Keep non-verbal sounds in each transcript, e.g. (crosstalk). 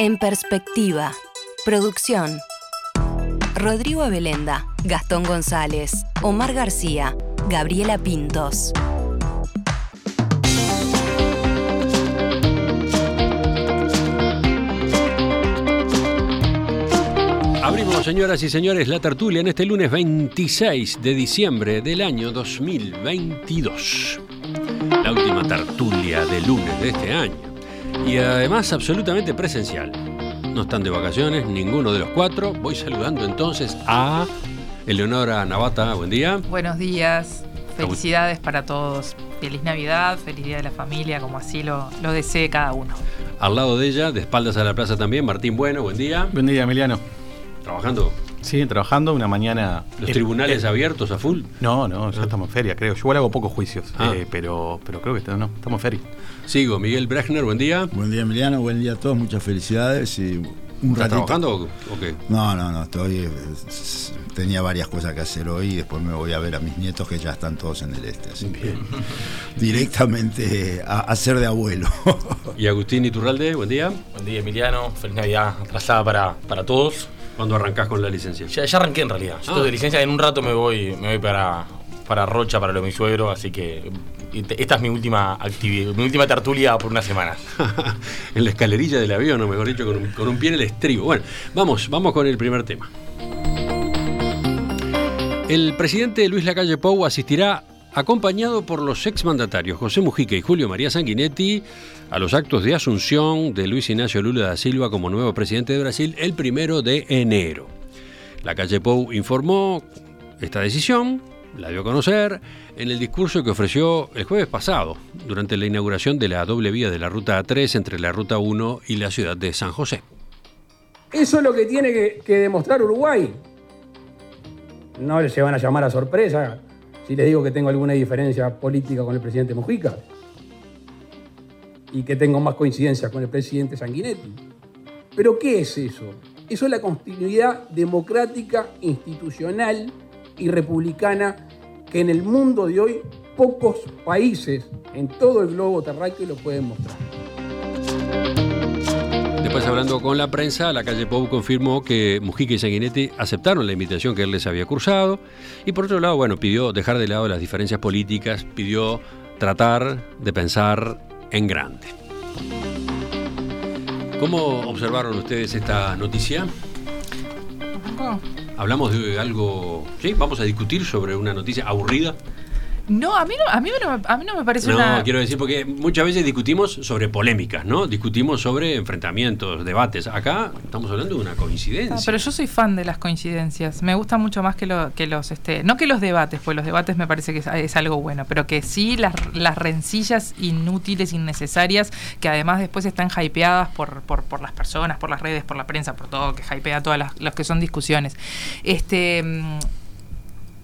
En perspectiva. Producción. Rodrigo Abelenda, Gastón González, Omar García, Gabriela Pintos. Abrimos, señoras y señores, la tertulia en este lunes 26 de diciembre del año 2022. La última tertulia de lunes de este año. Y además absolutamente presencial. No están de vacaciones ninguno de los cuatro. Voy saludando entonces a Eleonora Navata. Buen día. Buenos días. Felicidades para todos. Feliz Navidad, feliz Día de la Familia, como así lo, lo desee cada uno. Al lado de ella, de espaldas a la plaza también, Martín Bueno. Buen día. Buen día, Emiliano. Trabajando. Sí, trabajando una mañana. ¿Los tribunales abiertos a full? No, no, ya Ah. estamos en feria, creo. Yo igual hago pocos juicios, Ah. eh, pero, pero creo que está- no, estamos en feria. Sigo, Miguel Brechner, buen día. Buen día Emiliano, buen día a todos, muchas felicidades y un ¿Estás ratito. trabajando o qué? No, no, no, estoy eh, tenía varias cosas que hacer hoy y después me voy a ver a mis nietos que ya están todos en el este, así que (laughs) directamente a, a ser de abuelo. (laughs) Y Agustín Iturralde, buen día. Buen día, Emiliano. Feliz Navidad atrasada para, para todos. ¿Cuándo arrancás con la licencia? Ya, ya arranqué en realidad. Yo Ah. estoy de licencia. En un rato me voy, me voy para, para Rocha, para lo de mi suegro. Así que esta es mi última actividad, mi última tertulia por unas semanas. (laughs) en la escalerilla del avión, o mejor dicho, con un, con un pie en el estribo. Bueno, vamos, vamos con el primer tema. El presidente Luis Lacalle Pou asistirá acompañado por los exmandatarios José Mujica y Julio María Sanguinetti a los actos de asunción de Luis Ignacio Lula da Silva como nuevo presidente de Brasil el primero de enero. Lacalle Pou informó esta decisión, la dio a conocer en el discurso que ofreció el jueves pasado, durante la inauguración de la doble vía de la Ruta A3 entre la Ruta 1 y la ciudad de San José. Eso es lo que tiene que, que demostrar Uruguay. No se van a llamar a sorpresa si les digo que tengo alguna diferencia política con el presidente Mujica y que tengo más coincidencia con el presidente Sanguinetti. Pero ¿qué es eso? Eso es la continuidad democrática, institucional y republicana que en el mundo de hoy pocos países en todo el globo terráqueo lo pueden mostrar. Después, hablando con la prensa, la calle Pou confirmó que Mujica y Sanguinetti aceptaron la invitación que él les había cursado y por otro lado, bueno, pidió dejar de lado las diferencias políticas, pidió tratar de pensar en grande. ¿Cómo observaron ustedes esta noticia? Oh. Hablamos de algo, sí, vamos a discutir sobre una noticia aburrida. No, a mí no, a mí no, me- a mí no me parece No, una. quiero decir, porque muchas veces discutimos sobre polémicas, ¿no? Discutimos sobre enfrentamientos, debates. Acá estamos hablando de una coincidencia. No, pero yo soy fan de las coincidencias. Me gusta mucho más que, lo, que los, este, no que los debates, pues los debates me parece que es, es algo bueno, pero que sí las, las rencillas inútiles, innecesarias, que además después están hypeadas por, por, por las personas, por las redes, por la prensa, por todo, que hypea todas las, los que son discusiones. Este.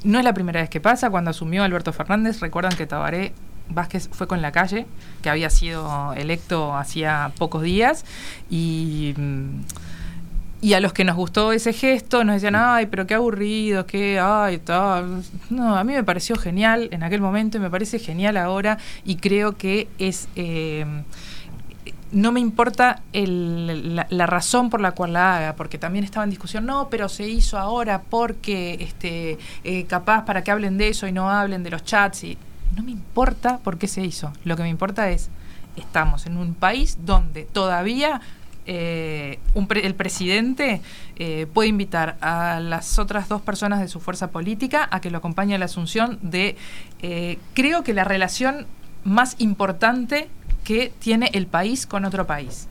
No es la primera vez que pasa. Cuando asumió Alberto Fernández, recuerdan que Tabaré Vázquez fue con la calle, que había sido electo hacía pocos días, y, mm, y a los que nos gustó ese gesto nos decían, ay, pero qué aburrido, qué, ay, tal. No, a mí me pareció genial en aquel momento y me parece genial ahora, y creo que es... eh, no me importa el- la, la razón por la cual la haga, porque también estaba en discusión, no, pero se hizo ahora porque este, eh, capaz para que hablen de eso y no hablen de los chats. Y no me importa por qué se hizo. Lo que me importa es, estamos en un país donde todavía eh, un pre- el presidente eh, puede invitar a las otras dos personas de su fuerza política a que lo acompañe a la asunción de, eh, creo que la relación más importante que tiene el país con otro país.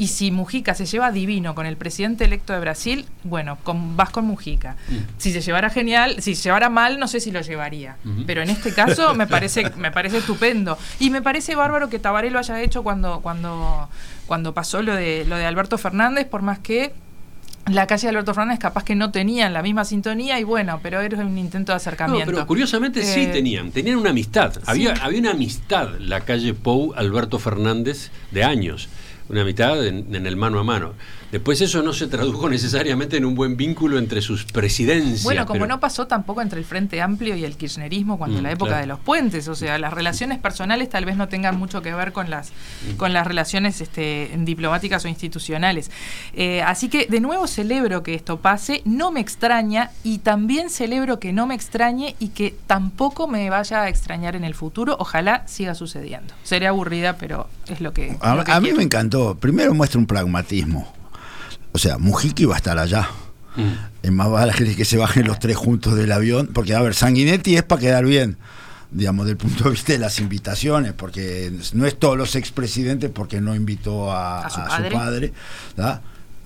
Y si Mujica se lleva divino con el presidente electo de Brasil, bueno, con, vas con Mujica. Si se llevara genial, si se llevara mal, no sé si lo llevaría. Pero en este caso me (laughs) parece, me parece estupendo. Y me parece bárbaro que Tabaré lo haya hecho cuando, cuando, cuando pasó lo de, lo de Alberto Fernández, por más que la calle de Alberto Fernández capaz que no tenían la misma sintonía y bueno, pero era un intento de No, acercamiento. pero curiosamente sí Eh, tenían, tenían una amistad. Había, había una amistad la calle Pou Alberto Fernández de años. una amistad en, en el mano a mano. Después eso no se tradujo (laughs) necesariamente en un buen vínculo entre sus presidencias. Bueno, como pero- no pasó tampoco entre el Frente Amplio y el kirchnerismo cuando Mm, la época claro. de los puentes, o sea, las relaciones personales tal vez no tengan mucho que ver con las Mm. con las relaciones este, diplomáticas o institucionales. Eh, así que de nuevo celebro que esto pase, no me extraña y también celebro que no me extrañe y que tampoco me vaya a extrañar en el futuro. Ojalá siga sucediendo. Seré aburrida, pero es lo que. A, lo que a mí me encantó. Primero muestra un pragmatismo. O sea, Mujica iba a estar allá. Mm. Es más vale que se bajen los tres juntos del avión, porque a ver, Sanguinetti es para quedar bien, digamos, del punto de vista de las invitaciones, porque no es todos los expresidentes porque no invitó a, A su a padre. padre, ¿da?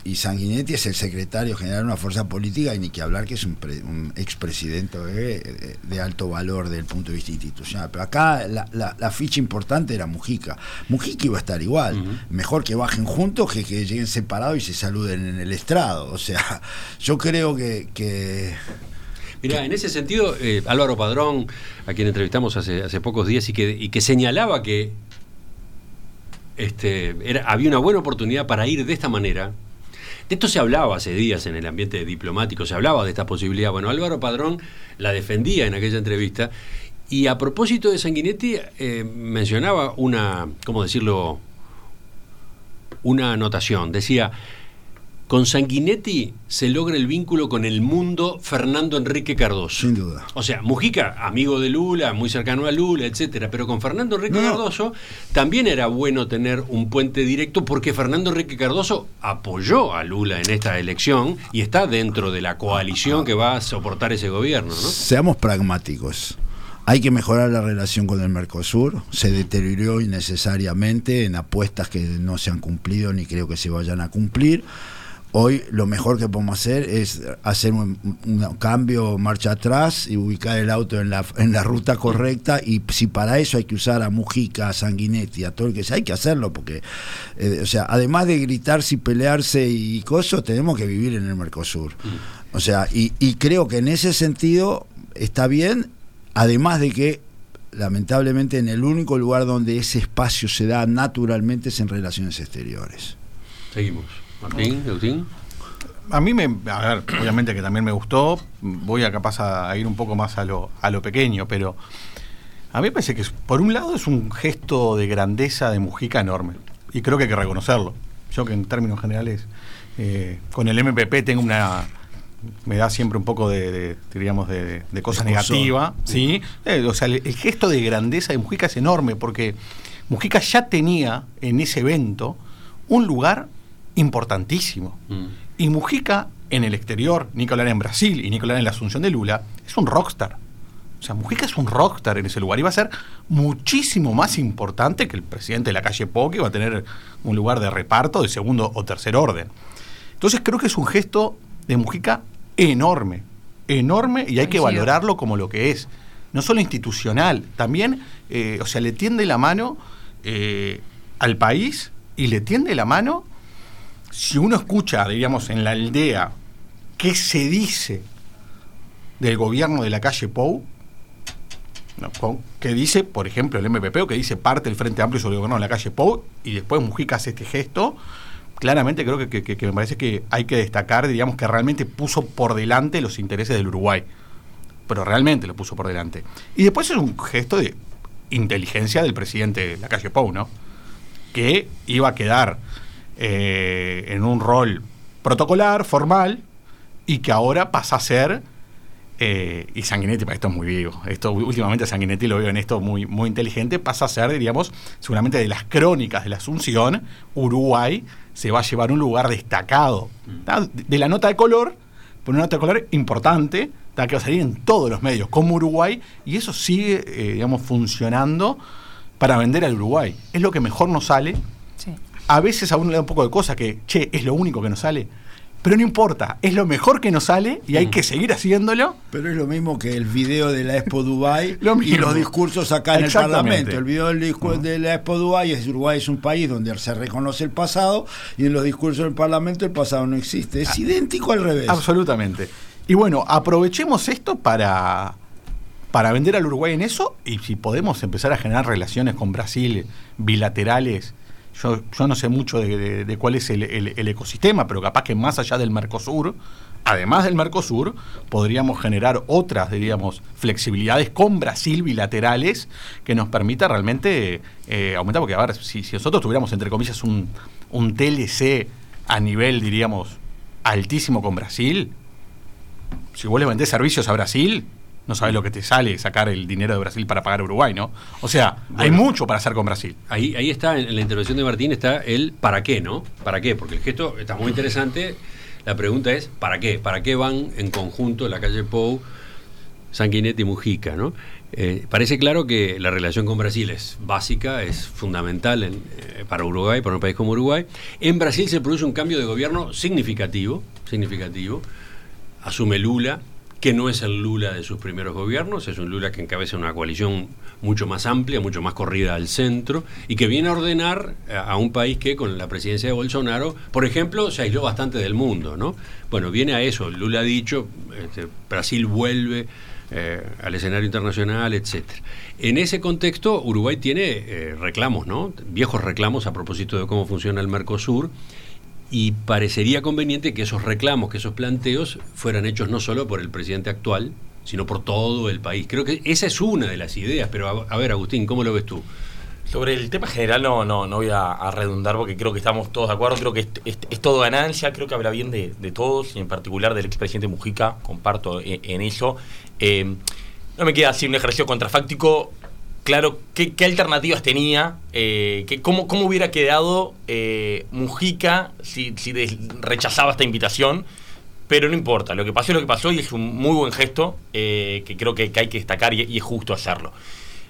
Y Sanguinetti es el secretario general de una fuerza política y ni que hablar que es un, pre- un expresidente eh, de alto valor desde el punto de vista institucional. Pero acá la, la- la ficha importante era Mujica. Mujica iba a estar igual. Mejor que bajen juntos que que lleguen separados y se saluden en el estrado. O sea, yo creo que, que Mira, en ese sentido, eh, Álvaro Padrón, a quien entrevistamos hace, hace pocos días y que, y que señalaba que este, era, había una buena oportunidad para ir de esta manera. De esto se hablaba hace días en el ambiente diplomático, se hablaba de esta posibilidad. Bueno, Álvaro Padrón la defendía en aquella entrevista. Y a propósito de Sanguinetti, eh, mencionaba una, ¿cómo decirlo? Una anotación. Decía, con Sanguinetti se logra el vínculo con el mundo Fernando Enrique Cardoso. sin duda. O sea, Mujica, amigo de Lula, muy cercano a Lula, etcétera, pero con Fernando Enrique No. Cardoso también era bueno tener un puente directo porque Fernando Enrique Cardoso apoyó a Lula en esta elección y está dentro de la coalición que va a soportar ese gobierno, ¿no? Seamos pragmáticos. Hay que mejorar la relación con el Mercosur. Se deterioró innecesariamente en apuestas que no se han cumplido ni creo que se vayan a cumplir. Hoy lo mejor que podemos hacer es hacer un, cambio, marcha atrás y ubicar el auto en la, en la ruta correcta. Y si para eso hay que usar a Mujica, a Sanguinetti, a todo el que sea, hay que hacerlo. Porque, eh, o sea, además de gritarse y pelearse y cosas, tenemos que vivir en el Mercosur. O sea, y, y creo que en ese sentido está bien, además de que lamentablemente en el único lugar donde ese espacio se da naturalmente es en relaciones exteriores. Seguimos. Martín, Agustín. A mí me, a ver, obviamente que también me gustó, voy a capaz a, a ir un poco más a lo, a lo pequeño, pero a mí me parece que por un lado es un gesto de grandeza de Mujica enorme, y creo que hay que reconocerlo. Yo que en términos generales, eh, con el MPP tengo una, me da siempre un poco de, de, diríamos, de, de cosa negativa, ¿sí? Eh, o sea, el, el gesto de grandeza de Mujica es enorme, porque Mujica ya tenía en ese evento un lugar importantísimo. Mm. Y Mujica en el exterior, Nicolás en Brasil y Nicolás en la Asunción de Lula, es un rockstar. O sea, Mujica es un rockstar en ese lugar y va a ser muchísimo más importante que el presidente de la calle Pou, que va a tener un lugar de reparto de segundo o tercer orden. Entonces creo que es un gesto de Mujica enorme, enorme y hay que valorarlo como lo que es. No solo institucional, también, eh, o sea, le tiende la mano eh, al país y le tiende la mano si uno escucha, diríamos, en la aldea qué se dice del gobierno de la calle Pou, no, que dice, por ejemplo, el MPP o que dice parte del Frente Amplio sobre el gobierno de la calle Pou, y después Mujica hace este gesto, claramente creo que, que- que- me parece que hay que destacar, diríamos, que realmente puso por delante los intereses del Uruguay. Pero realmente lo puso por delante. Y después es un gesto de inteligencia del presidente de la calle Pou, ¿no? Que iba a quedar eh, en un rol protocolar, formal, y que ahora pasa a ser. eh, y Sanguinetti, para esto es muy vivo. Esto últimamente Sanguinetti lo veo en esto muy, muy inteligente. Pasa a ser, diríamos, seguramente de las crónicas de la Asunción, Uruguay se va a llevar un lugar destacado. De la nota de color, por una nota de color importante, ¿tá? que va a salir en todos los medios, como Uruguay, y eso sigue, eh, digamos, funcionando para vender al Uruguay. Es lo que mejor nos sale. A veces a uno le da un poco de cosa que, che, es lo único que nos sale. Pero no importa, es lo mejor que nos sale y hay que seguir haciéndolo. Pero es lo mismo que el video de la Expo Dubai (laughs) Lo y los discursos acá en el. Parlamento. El video del discurso de la Expo Dubai es Uruguay es un país donde se reconoce el pasado y en los discursos del Parlamento el pasado no existe. Es idéntico al revés. Absolutamente. Y bueno, aprovechemos esto para, para vender al Uruguay en eso y si podemos empezar a generar relaciones con Brasil bilaterales yo, yo no sé mucho de, cuál es el, ecosistema, pero capaz que más allá del Mercosur, además del Mercosur, podríamos generar otras, diríamos, flexibilidades con Brasil bilaterales que nos permita realmente eh, aumentar, porque a ver, si, si nosotros tuviéramos, entre comillas, un, un TLC a nivel, diríamos, altísimo con Brasil, si vos le vendés servicios a Brasil, no sabés lo que te sale sacar el dinero de Brasil para pagar a Uruguay, ¿no? O sea, hay mucho para hacer con Brasil. Ahí, ahí está, en la intervención de Martín está el para qué, ¿no? ¿Para qué? Porque el gesto está muy interesante. La pregunta es, ¿para qué? ¿Para qué van en conjunto la calle Pou, Sanguinetti y Mujica, ¿no? Eh, parece claro que la relación con Brasil es básica, es fundamental en, eh, para Uruguay, para un país como Uruguay. En Brasil se produce un cambio de gobierno significativo, significativo. Asume Lula, que no es el Lula de sus primeros gobiernos, es un Lula que encabeza una coalición mucho más amplia, mucho más corrida al centro, y que viene a ordenar a, un país que con la presidencia de Bolsonaro, por ejemplo, se aisló bastante del mundo, ¿no? Bueno, viene a eso, Lula ha dicho, este, Brasil vuelve eh, al escenario internacional, etcétera. En ese contexto, Uruguay tiene eh, reclamos, ¿no? Viejos reclamos a propósito de cómo funciona el Mercosur, y parecería conveniente que esos reclamos, que esos planteos fueran hechos no solo por el presidente actual, sino por todo el país. Creo que esa es una de las ideas, pero a, ver, Agustín, ¿cómo lo ves tú? Sobre el tema general no, no, no voy a, redundar porque creo que estamos todos de acuerdo, creo que es, todo ganancia, creo que habla bien de, de todos y en particular del expresidente Mujica, comparto en, en eso. Eh, no me queda así un ejercicio contrafáctico, claro, ¿qué, qué alternativas tenía? Eh, cómo, ¿Cómo hubiera quedado eh, Mujica si, rechazaba esta invitación? Pero no importa, lo que pasó es lo que pasó y es un muy buen gesto eh, que creo que, hay que destacar y, es justo hacerlo.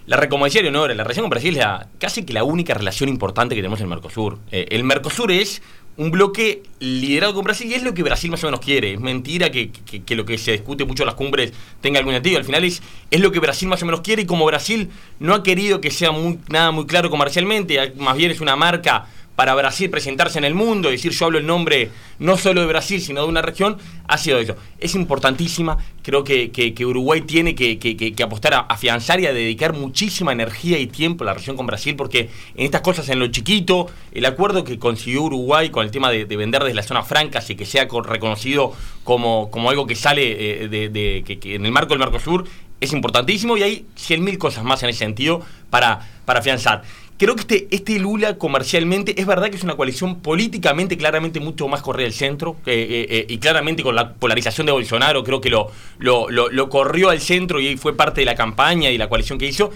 La como decía Leonora, la relación con Brasil es casi que la única relación importante que tenemos en el Mercosur. El Mercosur es un bloque liderado con Brasil y es lo que Brasil más o menos quiere. Es mentira que, que- que lo que se discute mucho en las cumbres tenga algún sentido. Al final es, es lo que Brasil más o menos quiere y como Brasil no ha querido que sea muy, nada muy claro comercialmente, más bien es una marca para Brasil presentarse en el mundo, decir yo hablo el nombre no solo de Brasil, sino de una región, ha sido eso. Es importantísima, creo que, que- Uruguay tiene que, apostar a afianzar y a dedicar muchísima energía y tiempo a la relación con Brasil, porque en estas cosas, en lo chiquito, el acuerdo que consiguió Uruguay con el tema de, de vender desde las zonas francas y que sea co- reconocido como, como algo que sale eh, de, que en el marco del Mercosur, es importantísimo y hay 100.000 cosas más en ese sentido para, para afianzar. Creo que este, este Lula comercialmente es verdad que es una coalición políticamente claramente mucho más corrida del centro eh, eh, y claramente con la polarización de Bolsonaro creo que lo, lo, lo- lo corrió al centro y fue parte de la campaña y la coalición que hizo.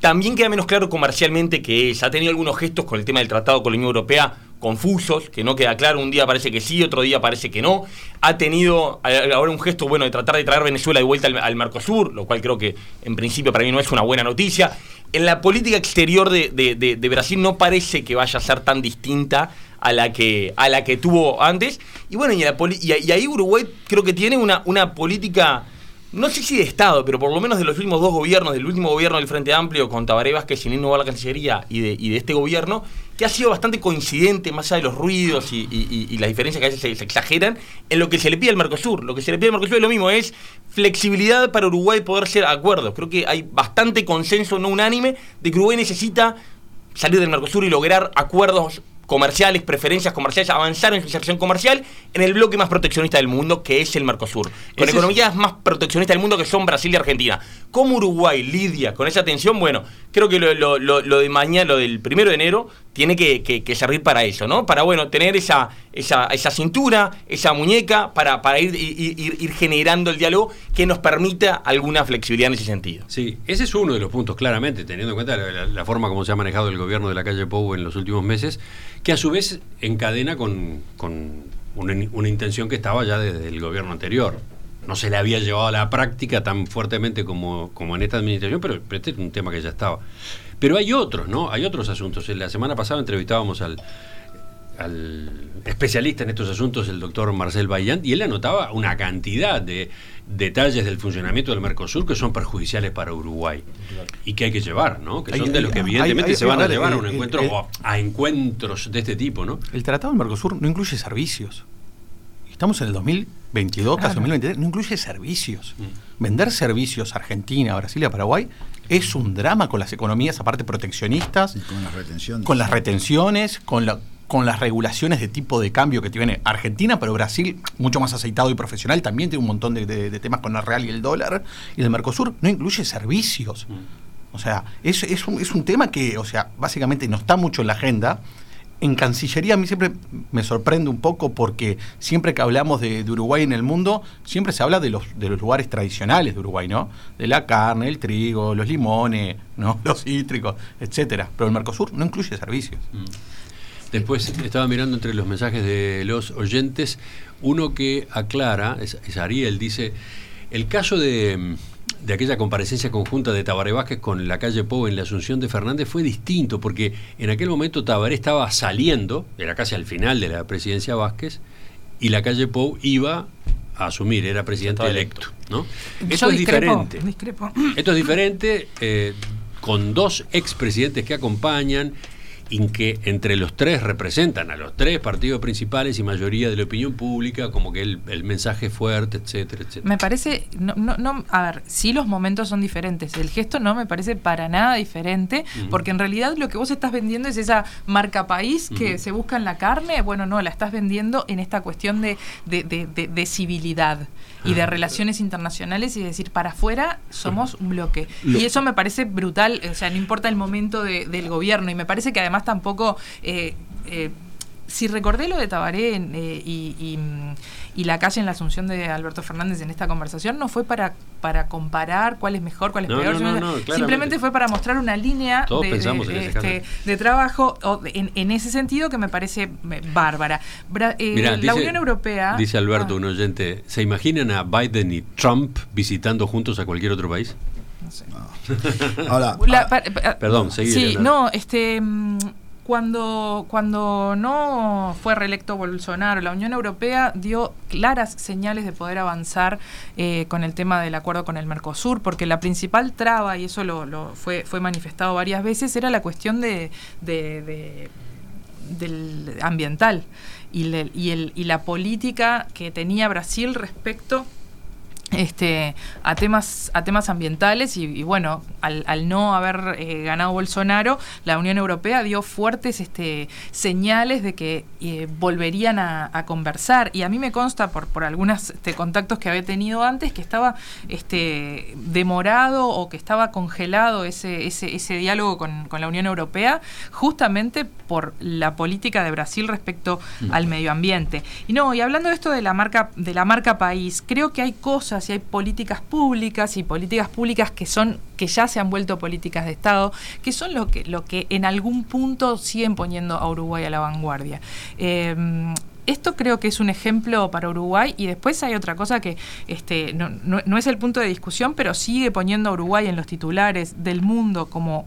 También queda menos claro comercialmente que es. Ha tenido algunos gestos con el tema del tratado con la Unión Europea confusos, que no queda claro. Un día parece que sí, otro día parece que no. Ha tenido eh, ahora un gesto bueno de tratar de traer Venezuela de vuelta al, al Mercosur, lo cual creo que en principio para mí no es una buena noticia. En la política exterior de, de- de- de Brasil no parece que vaya a ser tan distinta a la que, a la que tuvo antes. Y bueno, y, la y, y ahí Uruguay creo que tiene una, una política no sé si de Estado, pero por lo menos de los últimos dos gobiernos, del último gobierno del Frente Amplio con Tabaré Vázquez sin innovar la Cancillería y de, y de este gobierno, que ha sido bastante coincidente, más allá de los ruidos y, y- y- y las diferencias que a veces se, se exageran, en lo que se le pide al Mercosur. Lo que se le pide al Mercosur es lo mismo, es flexibilidad para Uruguay poder hacer acuerdos. Creo que hay bastante consenso no unánime de que Uruguay necesita salir del Mercosur y lograr acuerdos comerciales, preferencias comerciales, avanzar en su inserción comercial en el bloque más proteccionista del mundo, que es el Mercosur. Con es- economías más proteccionistas del mundo que son Brasil y Argentina. ¿Cómo Uruguay lidia con esa tensión? Bueno, creo que lo, lo- lo- lo de mañana, lo del primero de enero, tiene que, que- que servir para eso, ¿no? Para, bueno, tener esa, esa, esa cintura, esa muñeca, para, para ir, ir- generando el diálogo que nos permita alguna flexibilidad en ese sentido. Sí, ese es uno de los puntos, claramente, teniendo en cuenta la, forma como se ha manejado el gobierno de la calle Pou en los últimos meses, que a su vez encadena con, con una, una intención que estaba ya desde el gobierno anterior. No se le había llevado a la práctica tan fuertemente como, como en esta administración, pero, pero este es un tema que ya estaba. Pero hay otros, ¿no? Hay otros asuntos. La semana pasada entrevistábamos al, al especialista en estos asuntos, el doctor Marcel Bayán, y él anotaba una cantidad de detalles del funcionamiento del Mercosur que son perjudiciales para Uruguay y que hay que llevar, ¿no? Que Hay- son de los que evidentemente hay- se van a llevar a un el- encuentro el- o a encuentros de este tipo, ¿no? El Tratado del Mercosur no incluye servicios. Estamos en el 2022, casi 2023, no incluye servicios. Mm. Vender servicios a Argentina, Brasil y a Paraguay es un drama con las economías, aparte proteccionistas, Y con la retención. con las retenciones, con, la, con las regulaciones de tipo de cambio que tiene Argentina, pero Brasil, mucho más aceitado y profesional, también tiene un montón de, de- de temas con el real y el dólar. Y el Mercosur no incluye servicios. O sea, es, es, un, es un tema que, o sea, básicamente no está mucho en la agenda. En Cancillería a mí siempre me sorprende un poco porque siempre que hablamos de, de Uruguay en el mundo, siempre se habla de los, de los lugares tradicionales de Uruguay, ¿no? De la carne, el trigo, los limones, ¿no? (laughs) Los cítricos, etcétera. Pero el Mercosur no incluye servicios. Después estaba mirando entre los mensajes de los oyentes, uno que aclara, es, es Ariel, dice, el caso de, mm, de aquella comparecencia conjunta de Tabaré Vázquez con la calle Pou en la Asunción de Fernández fue distinto, porque en aquel momento Tabaré estaba saliendo, era casi al final de la presidencia Vázquez, y la calle Pou iba a asumir, era presidente electo. ¿no? Esto es discrepo, diferente. discrepo. Esto es diferente eh, con dos expresidentes que acompañan y que entre los tres representan a los tres partidos principales y mayoría de la opinión pública, como que el, el mensaje es fuerte, etcétera, etcétera. Me parece, no, no, no, a ver, sí los momentos son diferentes. El gesto no me parece para nada diferente, porque en realidad lo que vos estás vendiendo es esa marca país que se busca en la carne. Bueno, no, la estás vendiendo en esta cuestión de, de- de- de civilidad y de relaciones internacionales y decir, para afuera somos un bloque. Lo- Y eso me parece brutal, o sea, no importa el momento de- del gobierno. Y me parece que además tampoco... eh, eh, si recordé lo de Tabaré en, eh, y, y, mm, y la calle en la asunción de Alberto Fernández en esta conversación, no fue para, para comparar cuál es mejor, cuál es No, peor. no, no, simplemente fue para mostrar una línea de, de- este, de trabajo o de- en, en ese sentido que me parece bárbara. Bra- eh, Mirá, la dice- Unión Europea... Dice Alberto, Ah, un oyente, ¿se imaginan a Biden y Trump visitando juntos a cualquier otro país? no sé. Ahora, La- pa- pa- Perdón, seguí, Sí, no, este. mm, Cuando, cuando no fue reelecto Bolsonaro, la Unión Europea dio claras señales de poder avanzar eh, con el tema del acuerdo con el Mercosur, porque la principal traba, y eso lo, fue, fue manifestado varias veces, era la cuestión de, de- de- del ambiental y, el, y la política que tenía Brasil respecto este, a temas a temas ambientales y, y bueno al, al no haber eh, ganado Bolsonaro la Unión Europea dio fuertes este, señales de que eh, volverían a, a conversar. Y a mí me consta por por algunos este, contactos que había tenido antes que estaba este demorado o que estaba congelado ese ese, ese diálogo con, con la Unión Europea justamente por la política de Brasil respecto al medio ambiente. Y no y hablando de esto de la marca de la marca país creo que hay cosas y hay políticas públicas y políticas públicas que son que ya se han vuelto políticas de Estado, que son lo que, lo que en algún punto siguen poniendo a Uruguay a la vanguardia. Eh, esto creo que es un ejemplo para Uruguay y después hay otra cosa que este, no, no- no es el punto de discusión, pero sigue poniendo a Uruguay en los titulares del mundo como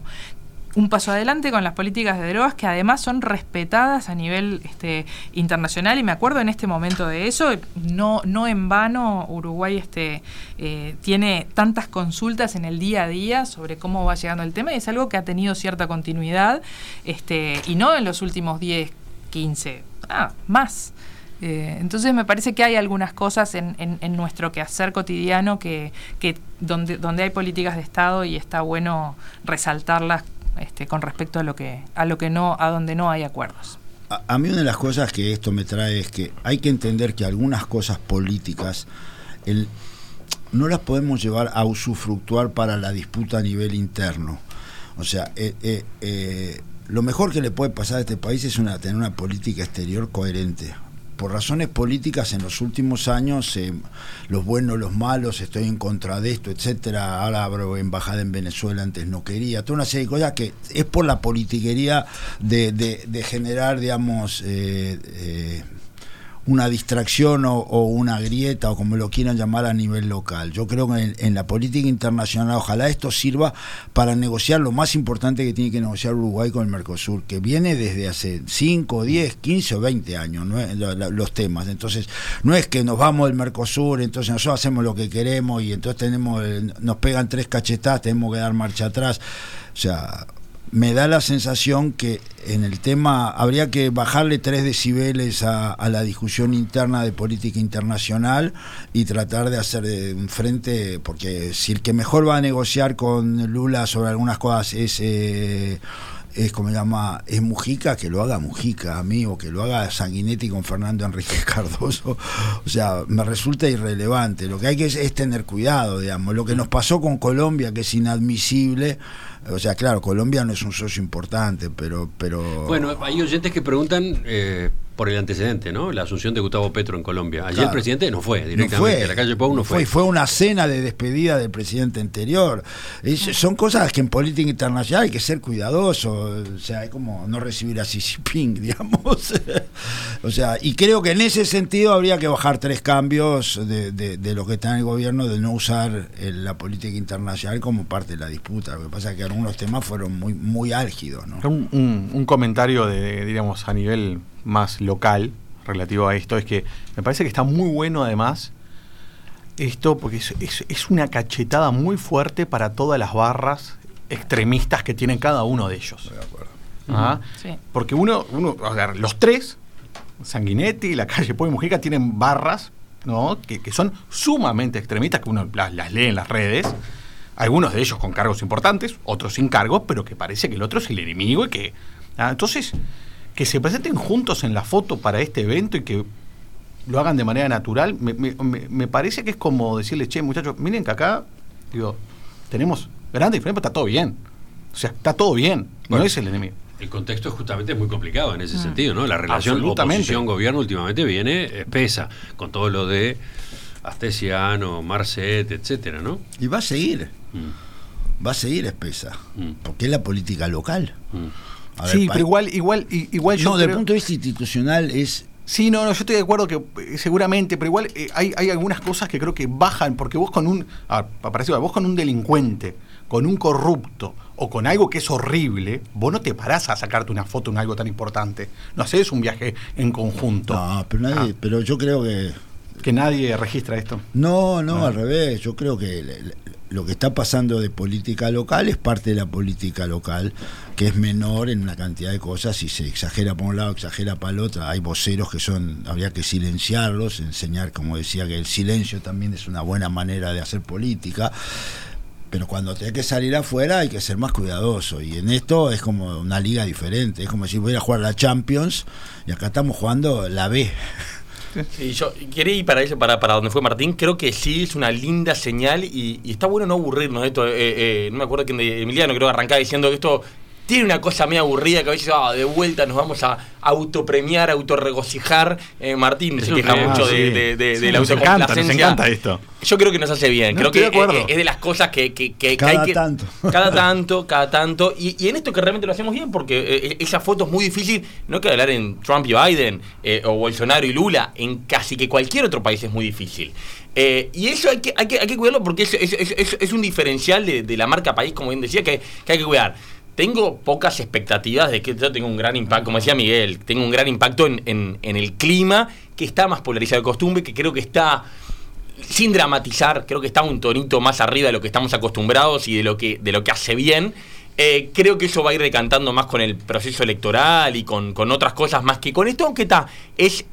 un paso adelante con las políticas de drogas que además son respetadas a nivel este, internacional y me acuerdo en este momento de eso, no, no en vano Uruguay este, eh, tiene tantas consultas en el día a día sobre cómo va llegando el tema y es algo que ha tenido cierta continuidad este, y no en los últimos 10, 15, ah, más. Eh, entonces me parece que hay algunas cosas en, en- en nuestro quehacer cotidiano que, que donde, donde hay políticas de Estado y está bueno resaltarlas este, con respecto a lo que a lo que no a donde no hay acuerdos. A, mí una de las cosas que esto me trae es que hay que entender que algunas cosas políticas el- no las podemos llevar a usufructuar para la disputa a nivel interno. O sea, eh, eh, eh, lo mejor que le puede pasar a este país es una, tener una política exterior coherente. Por razones políticas en los últimos años, eh, los buenos, los malos, estoy en contra de esto, etcétera. Ahora abro embajada en Venezuela, antes no quería. Toda una serie de cosas que es por la politiquería de, de- generar, digamos, eh, eh, una distracción o, o una grieta o como lo quieran llamar a nivel local. Yo creo que en, la política internacional ojalá esto sirva para negociar lo más importante que tiene que negociar Uruguay con el Mercosur, que viene desde hace 5, 10, 15 o 20 años ¿no? los temas. Entonces, no es que nos vamos del Mercosur, entonces nosotros hacemos lo que queremos y entonces tenemos eh, nos pegan tres cachetadas, tenemos que dar marcha atrás. O sea, me da la sensación que en el tema habría que bajarle tres decibeles a, a, la discusión interna de política internacional y tratar de hacer de un frente, porque si el que mejor va a negociar con Lula sobre algunas cosas es... Eh, es como llama, es Mujica, que lo haga Mujica a mí, o que lo haga Sanguinetti con Fernando Enrique (laughs) Cardoso. O sea, me resulta irrelevante. Lo que hay que es, es tener cuidado, digamos. Lo que nos pasó con Colombia, que es inadmisible, o sea, claro, Colombia no es un socio importante, pero... pero... Bueno, hay oyentes que preguntan eh, por el antecedente, ¿no? La asunción de Gustavo Petro en Colombia. Ayer Claro. el presidente no fue directamente. No fue. La calle Pau no fue. Fue, fue una cena de despedida del presidente anterior. Es- son cosas que en política internacional hay que ser cuidadoso. O sea, es como no recibir a Xi Jinping, (laughs) digamos. o sea, y creo que en ese sentido habría que bajar tres cambios de, de- de lo que está en el gobierno, de no usar eh, la política internacional como parte de la disputa. Lo que pasa es que algunos temas fueron muy, muy álgidos, ¿no? Un, un- un comentario de, diríamos, a nivel más local relativo a esto es que me parece que está muy bueno además esto porque es, es- es una cachetada muy fuerte para todas las barras extremistas que tienen cada uno de ellos. Ajá. Sí. Porque uno, uno, a ver, los tres, Sanguinetti, la calle Poi y Mujica, tienen barras ¿no? que, que son sumamente extremistas, que uno las, las lee en las redes. Algunos de ellos con cargos importantes, otros sin cargos, pero que parece que el otro es el enemigo y que. ah, entonces, que se presenten juntos en la foto para este evento y que lo hagan de manera natural, me, me- me- me parece que es como decirle, che, muchachos, miren que acá, digo, tenemos grandes diferencias, pero está todo bien. O sea, está todo bien, Bueno. no es el enemigo. El contexto es justamente muy complicado en ese sentido, ¿no? La relación Absolutamente. oposición-gobierno últimamente viene espesa, con todo lo de Astesiano, Marcet, etcétera, ¿no? Y va a seguir. Mm, Va a seguir espesa. Mm. Porque es la política local. mm. Ver, sí, pero igual, igual, igual yo no, desde el punto de vista institucional es Sí, no, no, yo estoy de acuerdo que eh, seguramente, pero igual eh, hay, hay algunas cosas que creo que bajan, porque vos con un, ah, vos con un delincuente, con un corrupto o con algo que es horrible, vos no te parás a sacarte una foto en algo tan importante. No haces un viaje en conjunto. No, pero nadie, Ah, pero yo creo que que nadie registra esto. no, no, Ah. al revés. Yo creo que lo que está pasando de política local es parte de la política local, que es menor en una cantidad de cosas y se exagera por un lado, exagera para el otro. Hay voceros que son, habría que silenciarlos, enseñar, como decía, que el silencio también es una buena manera de hacer política. Pero cuando tenés que salir afuera hay que ser más cuidadoso. Y en esto es como una liga diferente. Es como si voy a jugar la Champions y acá estamos jugando la B. Sí, yo quería ir para eso, para, para donde fue Martín. Creo que sí es una linda señal y, está bueno no aburrirnos de esto. Eh, eh, no me acuerdo quién de Emiliano, creo que arrancaba diciendo esto tiene una cosa medio aburrida que a veces ah, de vuelta nos vamos a autopremiar, autorregocijar. Eh, Martín se queja mucho Ah, de, sí. de, de- Sí, de la nos encanta, nos autocomplacencia. encanta esto. Yo creo que nos hace bien. No, creo estoy que de acuerdo. eh, es de las cosas que, que, que- que Cada hay que. tanto. (laughs) Cada tanto, cada tanto. Y, y en esto que realmente lo hacemos bien, porque eh, esa foto es muy difícil. No hay que hablar en Trump y Biden, eh, o Bolsonaro y Lula. En casi que cualquier otro país es muy difícil. Eh, y eso hay que, hay que, hay que cuidarlo porque es, es- es- es- es un diferencial de, de la marca país, como bien decía, que, que hay que cuidar. Tengo pocas expectativas de que yo tenga un gran impacto, como decía Miguel, tengo un gran impacto en, el clima, que está más polarizado de costumbre, que creo que está sin dramatizar, creo que está un tonito más arriba de lo que estamos acostumbrados y de lo que, hace bien. Eh, creo que eso va a ir decantando más con el proceso electoral y con, otras cosas más que con esto, aunque está, es,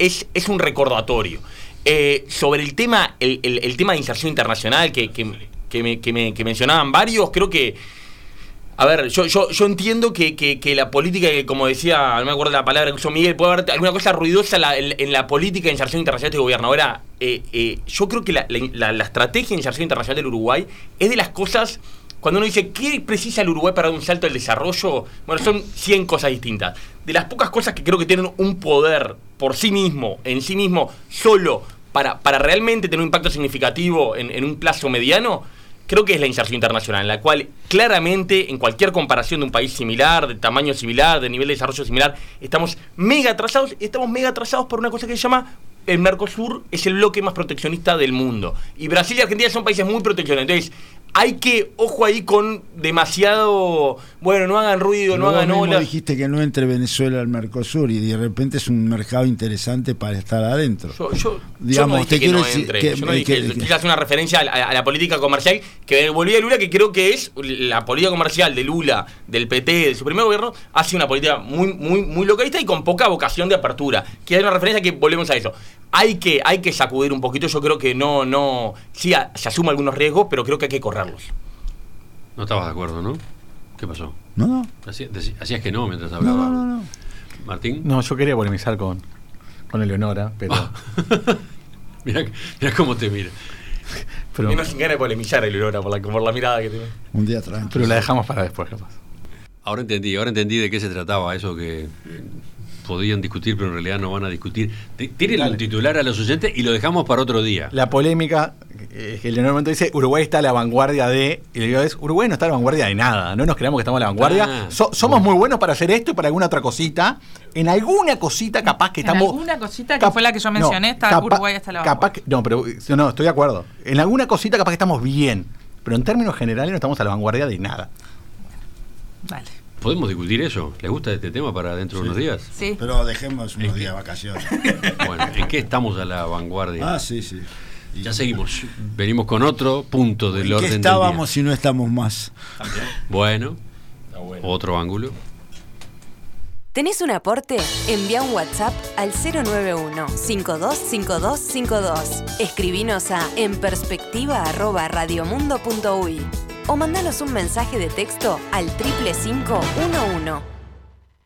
un recordatorio. Eh, sobre el tema, el, tema de inserción internacional que mencionaban varios, creo que a ver, yo, yo, entiendo que, que- la política, como decía, no me acuerdo la palabra que usó Miguel, puede haber alguna cosa ruidosa en la, política de inserción internacional de este gobierno. Ahora, eh, eh, yo creo que la- la estrategia de inserción internacional del Uruguay es de las cosas, cuando uno dice, ¿qué precisa el Uruguay para dar un salto al desarrollo? Bueno, son 100 cosas distintas. De las pocas cosas que creo que tienen un poder por sí mismo, en sí mismo, solo, para, para realmente tener un impacto significativo en, en un plazo mediano, creo que es la inserción internacional, en la cual claramente en cualquier comparación de un país similar, de tamaño similar, de nivel de desarrollo similar, estamos mega atrasados estamos mega atrasados por una cosa que se llama el Mercosur es el bloque más proteccionista del mundo. Y Brasil y Argentina son países muy proteccionistas. Hay que, ojo ahí con demasiado, bueno, no hagan ruido, no hagan olas. dijiste que no entre Venezuela al Mercosur y de repente es un mercado interesante para estar adentro. Yo, yo- Digamos, yo no te dije que quiero no entre. que- yo no que- dije, que- quise hacer una referencia a la, a la política comercial que volvía Lula, que creo que es la política comercial de Lula, del PT, de su primer gobierno, ha sido una política muy, muy, muy localista y con poca vocación de apertura. Que hay una referencia que volvemos a eso. Hay que, hay que sacudir un poquito, yo creo que no, no, sí a- se asumen algunos riesgos, pero creo que hay que correrlos. No estabas de acuerdo, ¿no? ¿Qué pasó? No, no. Hacías que no mientras hablaba. no, no, no. Martín. No, yo quería polemizar con, con Eleonora, pero. (laughs) mira, mira cómo te mira. pero, Menos sin ganas de polemizar el Aurora por la, por la mirada que tiene. Un día tranquilo. pero la dejamos para después, capaz. Ahora entendí, ahora entendí de qué se trataba, eso que eh, podían discutir, pero en realidad no van a discutir. T- Tiren un titular a los oyentes y lo dejamos para otro día. La polémica, eh, que Leonor momento dice, Uruguay está a la vanguardia de... Y le digo, es, Uruguay no está a la vanguardia de nada, no nos creamos que estamos a la vanguardia. Ah, So- somos muy buenos para hacer esto y para alguna otra cosita. En alguna cosita capaz que En estamos... alguna cosita que fue la que yo no, mencioné, está capa- Uruguay hasta la capaz que- No, pero no, estoy de acuerdo. En alguna cosita capaz que estamos bien. Pero en términos generales no estamos a la vanguardia de nada. Dale. ¿Podemos discutir eso? ¿Les gusta este tema para dentro de unos días? Sí. Pero dejemos unos días de vacaciones. (laughs) Bueno, ¿en qué estamos a la vanguardia? ah, sí, sí. Y- Ya seguimos. Venimos con otro punto del ¿En orden qué del día. estábamos si no estamos más? Bueno, Está bueno. otro ángulo. ¿Tenés un aporte? Envía un WhatsApp al 091-525252. Escribinos a enperspectiva.radiomundo.uy o mandanos un mensaje de texto al 35511.